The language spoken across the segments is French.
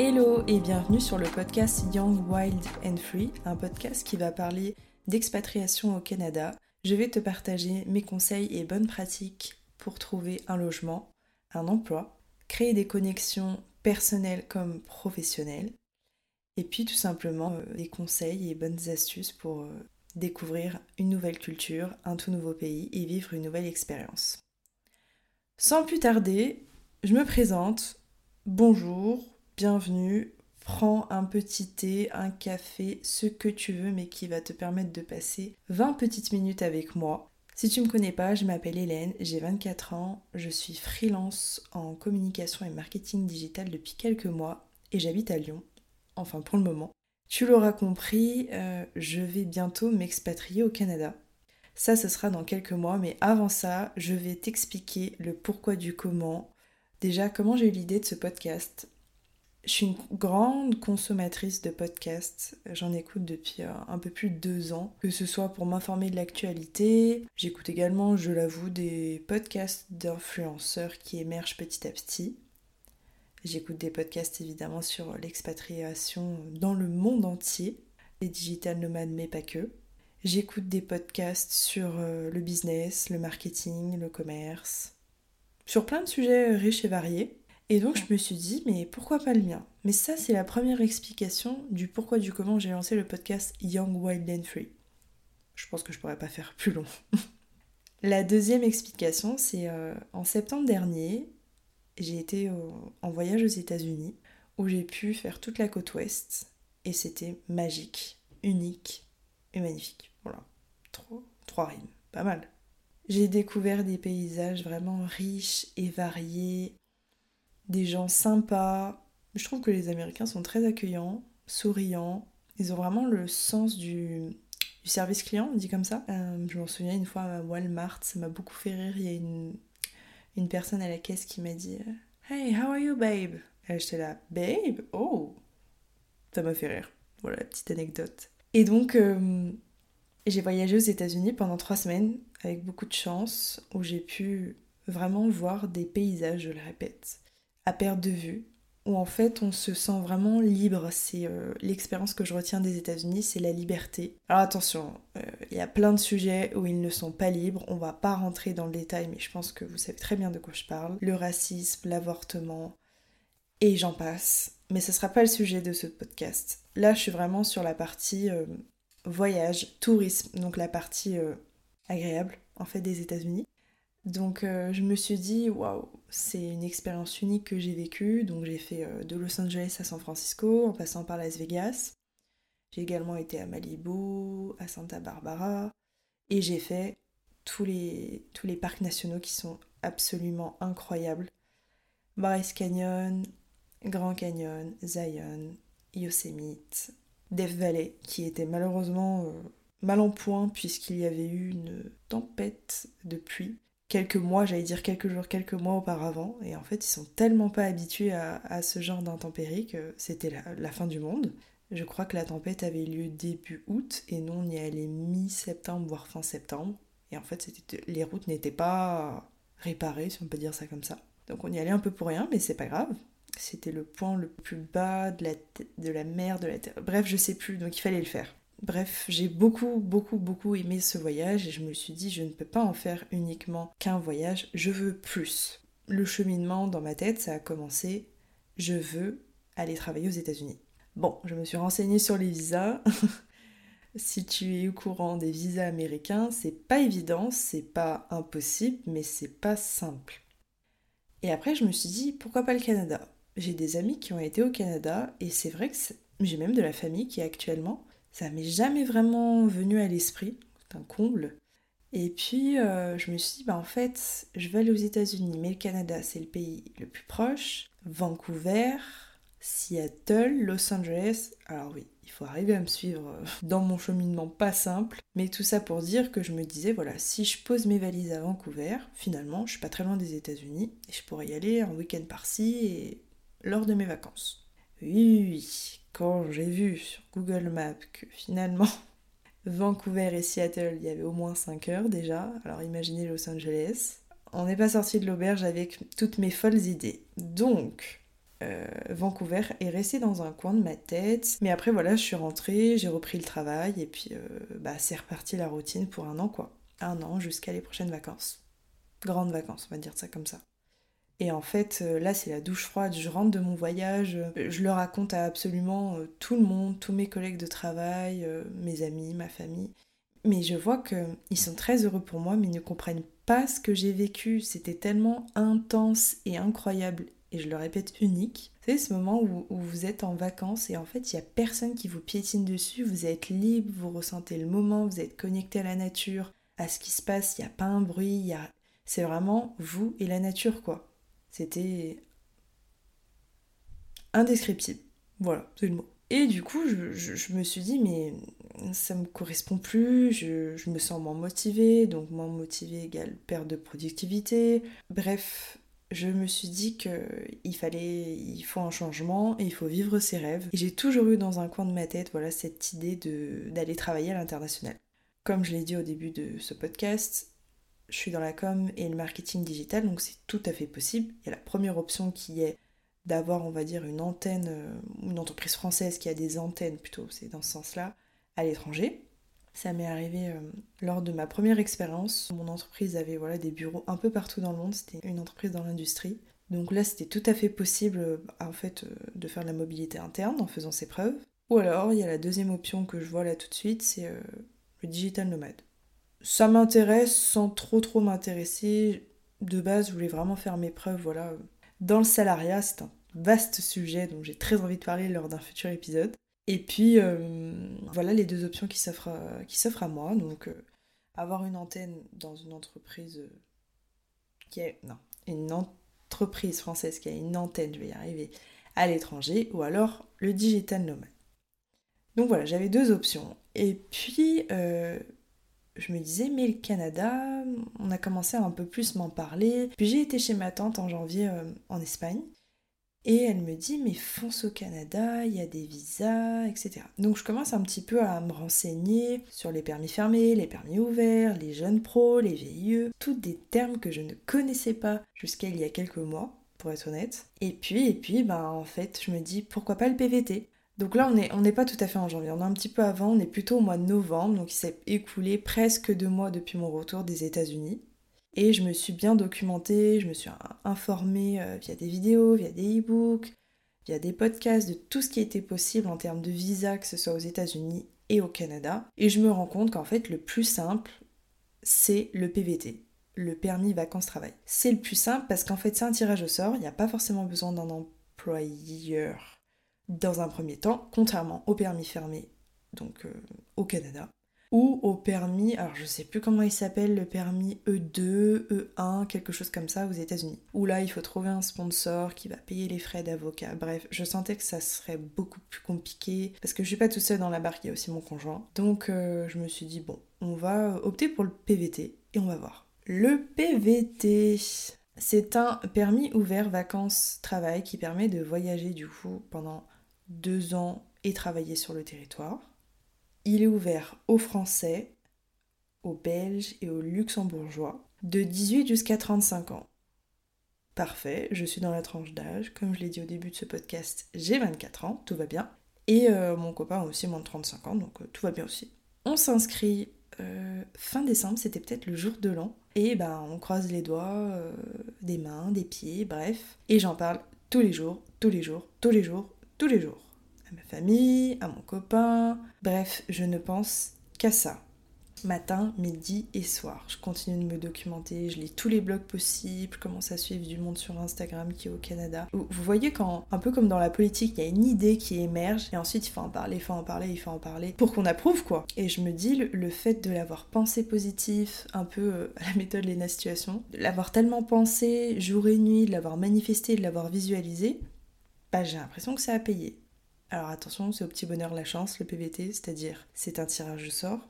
Hello et bienvenue sur le podcast Young, Wild and Free, un podcast qui va parler d'expatriation au Canada. Je vais te partager mes conseils et bonnes pratiques pour trouver un logement, un emploi, créer des connexions personnelles comme professionnelles, et puis tout simplement euh, des conseils et bonnes astuces pour euh, découvrir une nouvelle culture, un tout nouveau pays et vivre une nouvelle expérience. Sans plus tarder, je me présente. Bonjour, bienvenue. Prends un petit thé, un café, ce que tu veux, mais qui va te permettre de passer 20 petites minutes avec moi. Si tu ne me connais pas, je m'appelle Hélène, j'ai 24 ans, je suis freelance en communication et marketing digital depuis quelques mois et j'habite à Lyon, enfin pour le moment. Tu l'auras compris, euh, je vais bientôt m'expatrier au Canada. Ça, ce sera dans quelques mois, mais avant ça, je vais t'expliquer le pourquoi du comment. Déjà, comment j'ai eu l'idée de ce podcast? Je suis une grande consommatrice de podcasts. J'en écoute depuis euh, un peu plus de deux ans, que ce soit pour m'informer de l'actualité. J'écoute également, je l'avoue, des podcasts d'influenceurs qui émergent petit à petit. J'écoute des podcasts évidemment sur l'expatriation dans le monde entier, les digital nomades mais pas que. J'écoute des podcasts sur euh, le business, le marketing, le commerce, sur plein de sujets riches et variés. Et donc je me suis dit, mais pourquoi pas le mien? Mais ça, c'est la première explication du pourquoi du comment j'ai lancé le podcast Young, Wild and Free. Je pense que je pourrais pas faire plus long. la deuxième explication, c'est euh, en septembre dernier, j'ai été en voyage aux États-Unis où j'ai pu faire toute la côte ouest et c'était magique, unique et magnifique. Voilà, Trop, trois rimes, pas mal. J'ai découvert des paysages vraiment riches et variés, des gens sympas. Je trouve que les Américains sont très accueillants, souriants. Ils ont vraiment le sens du, service client, on dit comme ça. Euh, je m'en souviens une fois à Walmart, ça m'a beaucoup fait rire. Il y a une, personne à la caisse qui m'a dit Hey, how are you, babe Et j'étais là, babe? Oh Ça m'a fait rire. Voilà, petite anecdote. Et donc, euh, j'ai voyagé aux États-Unis pendant trois semaines avec beaucoup de chance, où j'ai pu vraiment voir des paysages, je le répète, à perte de vue, où en fait on se sent vraiment libre. C'est euh, l'expérience que je retiens des États-Unis, c'est la liberté. Alors attention, euh, il y a plein de sujets où ils ne sont pas libres. On va pas rentrer dans le détail, mais je pense que vous savez très bien de quoi je parle. Le racisme, l'avortement, et j'en passe. Mais ce sera pas le sujet de ce podcast. Là, je suis vraiment sur la partie euh, voyage, tourisme, donc la partie agréable en fait des États-Unis. Donc euh, je me suis dit, waouh, c'est une expérience unique que j'ai vécue. Donc j'ai fait euh, de Los Angeles à San Francisco en passant par Las Vegas. J'ai également été à Malibu, à Santa Barbara. Et j'ai fait tous les, tous parcs nationaux qui sont absolument incroyables. Bryce Canyon, Grand Canyon, Zion, Yosemite, Death Valley, qui était malheureusement euh, mal en point puisqu'il y avait eu une tempête de pluie quelques mois, j'allais dire quelques jours, quelques mois auparavant. Et en fait, ils sont tellement pas habitués à, ce genre d'intempéries que c'était la, fin du monde. Je crois que la tempête avait lieu début août et nous on y allait mi-septembre, voire fin septembre. Et en fait, les routes n'étaient pas réparées, si on peut dire ça comme ça. Donc on y allait un peu pour rien, mais c'est pas grave. C'était le point le plus bas de la, de la mer, de la terre. Bref, je sais plus, donc il fallait le faire. Bref, j'ai beaucoup, beaucoup, beaucoup aimé ce voyage et je me suis dit, je ne peux pas en faire uniquement qu'un voyage, je veux plus. Le cheminement dans ma tête, ça a commencé, je veux aller travailler aux États-Unis. Bon, je me suis renseignée sur les visas. si tu es au courant des visas américains, c'est pas évident, c'est pas impossible, mais c'est pas simple. Et après, je me suis dit, pourquoi pas le Canada? J'ai des amis qui ont été au Canada et c'est vrai que j'ai même de la famille qui est actuellement ça m'est jamais vraiment venu à l'esprit, c'est un comble. Et puis euh, je me suis dit, bah en fait, je vais aller aux États-Unis, mais le Canada, c'est le pays le plus proche. Vancouver, Seattle, Los Angeles. Alors oui, il faut arriver à me suivre euh, dans mon cheminement pas simple, mais tout ça pour dire que je me disais, voilà, si je pose mes valises à Vancouver, finalement, je suis pas très loin des États-Unis, et je pourrais y aller un week-end par-ci et lors de mes vacances. Oui, oui, quand j'ai vu sur Google Maps que finalement Vancouver et Seattle, il y avait au moins 5 heures déjà, alors imaginez Los Angeles. On n'est pas sorti de l'auberge avec toutes mes folles idées. Donc, euh, Vancouver est resté dans un coin de ma tête. Mais après, voilà, je suis rentrée, j'ai repris le travail et puis euh, bah, c'est reparti la routine pour un an, quoi. Un an jusqu'à les prochaines vacances. Grandes vacances, on va dire ça comme ça. Et en fait, euh, là, c'est la douche froide. Je rentre de mon voyage, je le raconte à absolument tout le monde, tous mes collègues de travail, mes amis, ma famille. Mais je vois qu'ils sont très heureux pour moi, mais ils ne comprennent pas ce que j'ai vécu. C'était tellement intense et incroyable et je le répète, unique. C'est ce moment où, vous êtes en vacances et en fait, il n'y a personne qui vous piétine dessus, vous êtes libre, vous ressentez le moment, vous êtes connecté à la nature, à ce qui se passe, il n'y a pas un bruit, a... c'est vraiment vous et la nature, quoi. C'était indescriptible. Voilà, c'est le mot. Et du coup, je, me suis dit, mais ça me correspond plus, je, me sens moins motivée, donc moins motivée égale perte de productivité. Bref, je me suis dit qu'il fallait, il faut un changement et il faut vivre ses rêves. Et j'ai toujours eu dans un coin de ma tête, voilà, cette idée d'aller travailler à l'international. Comme je l'ai dit au début de ce podcast, je suis dans la com et le marketing digital, donc c'est tout à fait possible. Il y a la première option qui est d'avoir, on va dire, une antenne, euh, une entreprise française qui a des antennes plutôt, c'est dans ce sens-là, à l'étranger. Ça m'est arrivé euh, lors de ma première expérience. Mon entreprise avait voilà, des bureaux un peu partout dans le monde. C'était une entreprise dans l'industrie. Donc là, c'était tout à fait possible euh, en fait de faire de la mobilité interne en faisant ses preuves. Ou alors, il y a la deuxième option que je vois là tout de suite, c'est le digital nomade. Ça m'intéresse sans trop trop m'intéresser. De base, je voulais vraiment faire mes preuves. Voilà, dans le salariat, c'est un vaste sujet dont j'ai très envie de parler lors d'un futur épisode. Et puis, euh, voilà les deux options qui s'offrent à, à moi. Donc, euh, avoir une antenne dans une entreprise euh, qui est... Non, une entreprise française qui a une antenne, je vais y arriver, à l'étranger, ou alors le digital nomade. Donc voilà, j'avais deux options. Et puis, je me disais, mais le Canada, on a commencé à un peu plus m'en parler. Puis j'ai été chez ma tante en janvier en Espagne. Et elle me dit, mais fonce au Canada, il y a des visas, etc. Donc je commence un petit peu à me renseigner sur les permis fermés, les permis ouverts, les jeunes pros, les VIE, tous des termes que je ne connaissais pas jusqu'à il y a quelques mois, pour être honnête. Et puis, et puis, ben en fait, je me dis, pourquoi pas le PVT donc là, on n'est on pas tout à fait en janvier, on est un petit peu avant, on est plutôt au mois de novembre, donc il s'est écoulé presque deux mois depuis mon retour des États-Unis. Et je me suis bien documentée, je me suis informée euh, via des vidéos, via des e-books, via des podcasts de tout ce qui était possible en termes de visa, que ce soit aux États-Unis et au Canada. Et je me rends compte qu'en fait, le plus simple, c'est le PVT, le permis vacances-travail. C'est le plus simple parce qu'en fait, c'est un tirage au sort, il n'y a pas forcément besoin d'un employeur dans un premier temps, contrairement au permis fermé, donc euh, au Canada ou au permis, alors je sais plus comment il s'appelle, le permis E2, E1, quelque chose comme ça aux États-Unis. Où là, il faut trouver un sponsor qui va payer les frais d'avocat. Bref, je sentais que ça serait beaucoup plus compliqué parce que je suis pas tout seul dans la barque, il y a aussi mon conjoint. Donc euh, je me suis dit, bon, on va opter pour le PVT et on va voir. Le PVT, c'est un permis ouvert vacances-travail qui permet de voyager du coup pendant deux ans et travailler sur le territoire. Il est ouvert aux Français, aux Belges et aux Luxembourgeois de 18 jusqu'à 35 ans. Parfait, je suis dans la tranche d'âge. Comme je l'ai dit au début de ce podcast, j'ai 24 ans, tout va bien. Et euh, mon copain a aussi moins de 35 ans, donc euh, tout va bien aussi. On s'inscrit euh, fin décembre, c'était peut-être le jour de l'an. Et ben on croise les doigts, des mains, des pieds, bref. Et j'en parle tous les jours, tous les jours, tous les jours, tous les jours à ma famille, à mon copain. Bref, je ne pense qu'à ça. Matin, midi et soir. Je continue de me documenter, je lis tous les blogs possibles, je commence à suivre du monde sur Instagram qui est au Canada. Vous voyez quand, un peu comme dans la politique, il y a une idée qui émerge et ensuite il faut en parler, il faut en parler, il faut en parler pour qu'on approuve quoi. Et je me dis, le, fait de l'avoir pensé positif, un peu euh, à la méthode Lena Situation, de l'avoir tellement pensé jour et nuit, de l'avoir manifesté, de l'avoir visualisé, bah j'ai l'impression que ça a payé. Alors attention, c'est au petit bonheur la chance, le PVT, c'est-à-dire c'est un tirage au sort.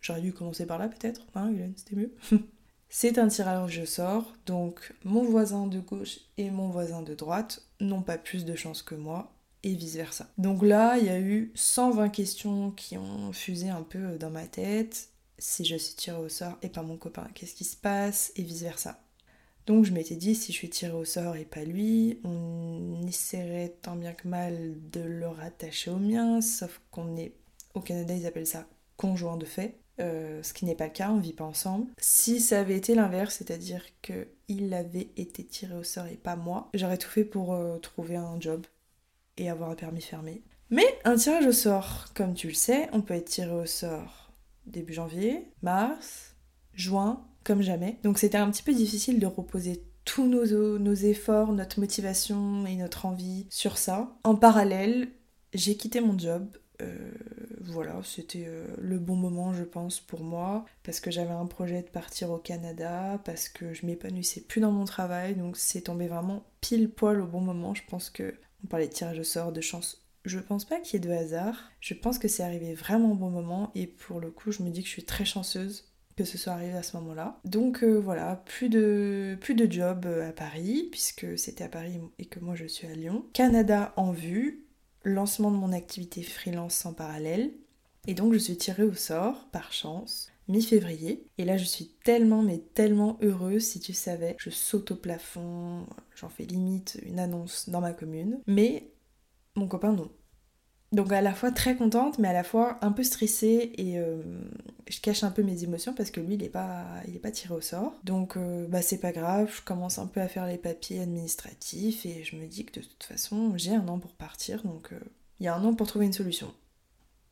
J'aurais dû commencer par là peut-être, hein Hélène, c'était mieux. c'est un tirage au sort, donc mon voisin de gauche et mon voisin de droite n'ont pas plus de chance que moi, et vice-versa. Donc là, il y a eu 120 questions qui ont fusé un peu dans ma tête. Si je suis tirée au sort et pas mon copain, qu'est-ce qui se passe Et vice-versa. Donc je m'étais dit, si je suis tirée au sort et pas lui, on essaierait tant bien que mal de le rattacher au mien, sauf qu'on est... Au Canada, ils appellent ça conjoint de fait. Euh, ce qui n'est pas le cas, on vit pas ensemble. Si ça avait été l'inverse, c'est-à-dire qu'il avait été tiré au sort et pas moi, j'aurais tout fait pour euh, trouver un job et avoir un permis fermé. Mais un tirage au sort, comme tu le sais, on peut être tiré au sort début janvier, mars, juin, comme jamais. Donc c'était un petit peu difficile de reposer tous nos, nos efforts, notre motivation et notre envie sur ça. En parallèle, j'ai quitté mon job. Euh, voilà, c'était euh, le bon moment, je pense, pour moi, parce que j'avais un projet de partir au Canada, parce que je m'épanouissais plus dans mon travail, donc c'est tombé vraiment pile poil au bon moment. Je pense que on parlait de tirage au sort, de chance. Je pense pas qu'il y ait de hasard. Je pense que c'est arrivé vraiment au bon moment, et pour le coup, je me dis que je suis très chanceuse que ce soit arrivé à ce moment-là. Donc euh, voilà, plus de, plus de job euh, à Paris, puisque c'était à Paris et que moi je suis à Lyon. Canada en vue, lancement de mon activité freelance en parallèle. Et donc je suis tirée au sort, par chance, mi-février. Et là je suis tellement, mais tellement heureuse, si tu savais. Je saute au plafond, j'en fais limite une annonce dans ma commune. Mais mon copain non. Donc à la fois très contente, mais à la fois un peu stressée et euh, je cache un peu mes émotions parce que lui il est pas, il est pas tiré au sort. Donc euh, bah c'est pas grave, je commence un peu à faire les papiers administratifs et je me dis que de toute façon j'ai un an pour partir, donc euh, il y a un an pour trouver une solution.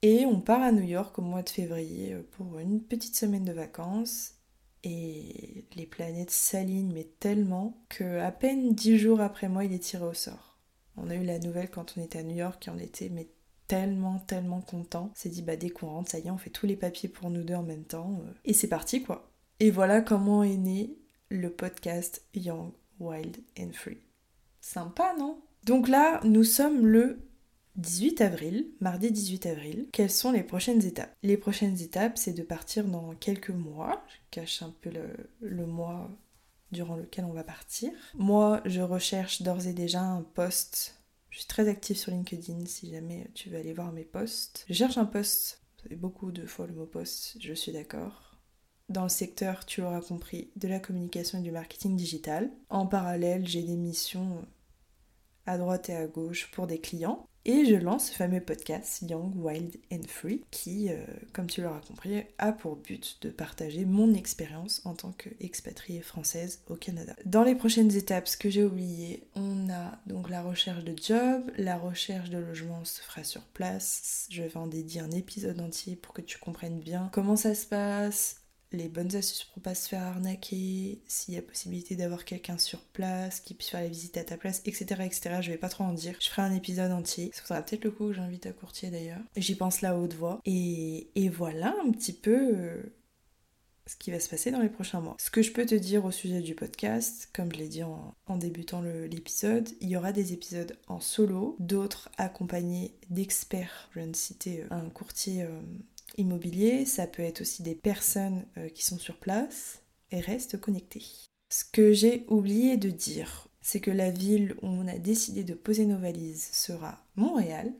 Et on part à New York au mois de février pour une petite semaine de vacances et les planètes s'alignent mais tellement que à peine dix jours après moi il est tiré au sort. On a eu la nouvelle quand on était à New York et on était mais tellement, tellement content. C'est dit, bah dès qu'on ça y est, on fait tous les papiers pour nous deux en même temps. Euh, et c'est parti, quoi. Et voilà comment est né le podcast Young, Wild and Free. Sympa, non? Donc là, nous sommes le 18 avril, mardi 18 avril. Quelles sont les prochaines étapes? Les prochaines étapes, c'est de partir dans quelques mois. Je cache un peu le, le mois durant lequel on va partir. Moi, je recherche d'ores et déjà un poste je suis très active sur LinkedIn si jamais tu veux aller voir mes posts. Je cherche un poste, ça fait beaucoup de fois le mot poste, je suis d'accord. Dans le secteur, tu l'auras compris, de la communication et du marketing digital. En parallèle, j'ai des missions à droite et à gauche pour des clients. Et je lance ce fameux podcast Young, Wild and Free qui, euh, comme tu l'auras compris, a pour but de partager mon expérience en tant qu'expatriée française au Canada. Dans les prochaines étapes, ce que j'ai oublié, on a donc la recherche de job, la recherche de logement se fera sur place. Je vais en dédier un épisode entier pour que tu comprennes bien comment ça se passe, les bonnes astuces pour pas se faire arnaquer, s'il y a possibilité d'avoir quelqu'un sur place qui puisse faire la visite à ta place, etc., etc. Je vais pas trop en dire. Je ferai un épisode entier. Ça sera peut-être le coup que j'invite à courtier d'ailleurs. J'y pense là haute voix. Et, et voilà un petit peu euh, ce qui va se passer dans les prochains mois. Ce que je peux te dire au sujet du podcast, comme je l'ai dit en, débutant l'épisode, il y aura des épisodes en solo, d'autres accompagnés d'experts. Je viens de citer euh, un courtier euh, immobilier, ça peut être aussi des personnes euh, qui sont sur place et restent connectées. Ce que j'ai oublié de dire, c'est que la ville où on a décidé de poser nos valises sera Montréal,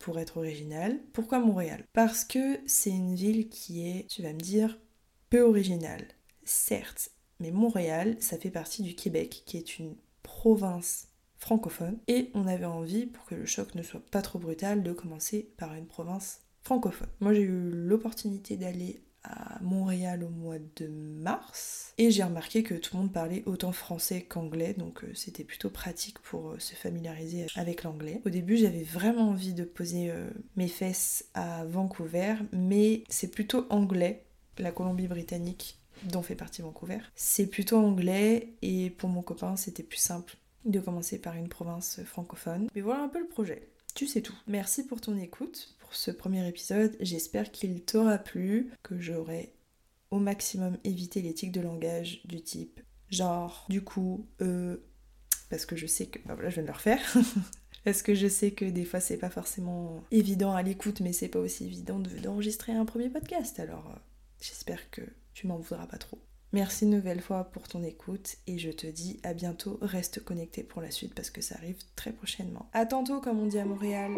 pour être original. Pourquoi Montréal? Parce que c'est une ville qui est, tu vas me dire, peu originale. Certes, mais Montréal, ça fait partie du Québec, qui est une province francophone, et on avait envie, pour que le choc ne soit pas trop brutal, de commencer par une province Moi j'ai eu l'opportunité d'aller à Montréal au mois de mars et j'ai remarqué que tout le monde parlait autant français qu'anglais donc euh, c'était plutôt pratique pour euh, se familiariser avec l'anglais. Au début j'avais vraiment envie de poser euh, mes fesses à Vancouver mais c'est plutôt anglais, la Colombie-Britannique dont fait partie Vancouver. C'est plutôt anglais et pour mon copain c'était plus simple de commencer par une province francophone. Mais voilà un peu le projet. Tu sais tout. Merci pour ton écoute ce premier épisode. J'espère qu'il t'aura plu, que j'aurai au maximum évité l'éthique de langage du type genre, du coup, euh, parce que je sais que. Bah voilà, je viens de le refaire. parce que je sais que des fois c'est pas forcément évident à l'écoute, mais c'est pas aussi évident d'enregistrer un premier podcast. Alors euh, j'espère que tu m'en voudras pas trop. Merci une nouvelle fois pour ton écoute et je te dis à bientôt. Reste connecté pour la suite parce que ça arrive très prochainement. À tantôt, comme on dit à Montréal.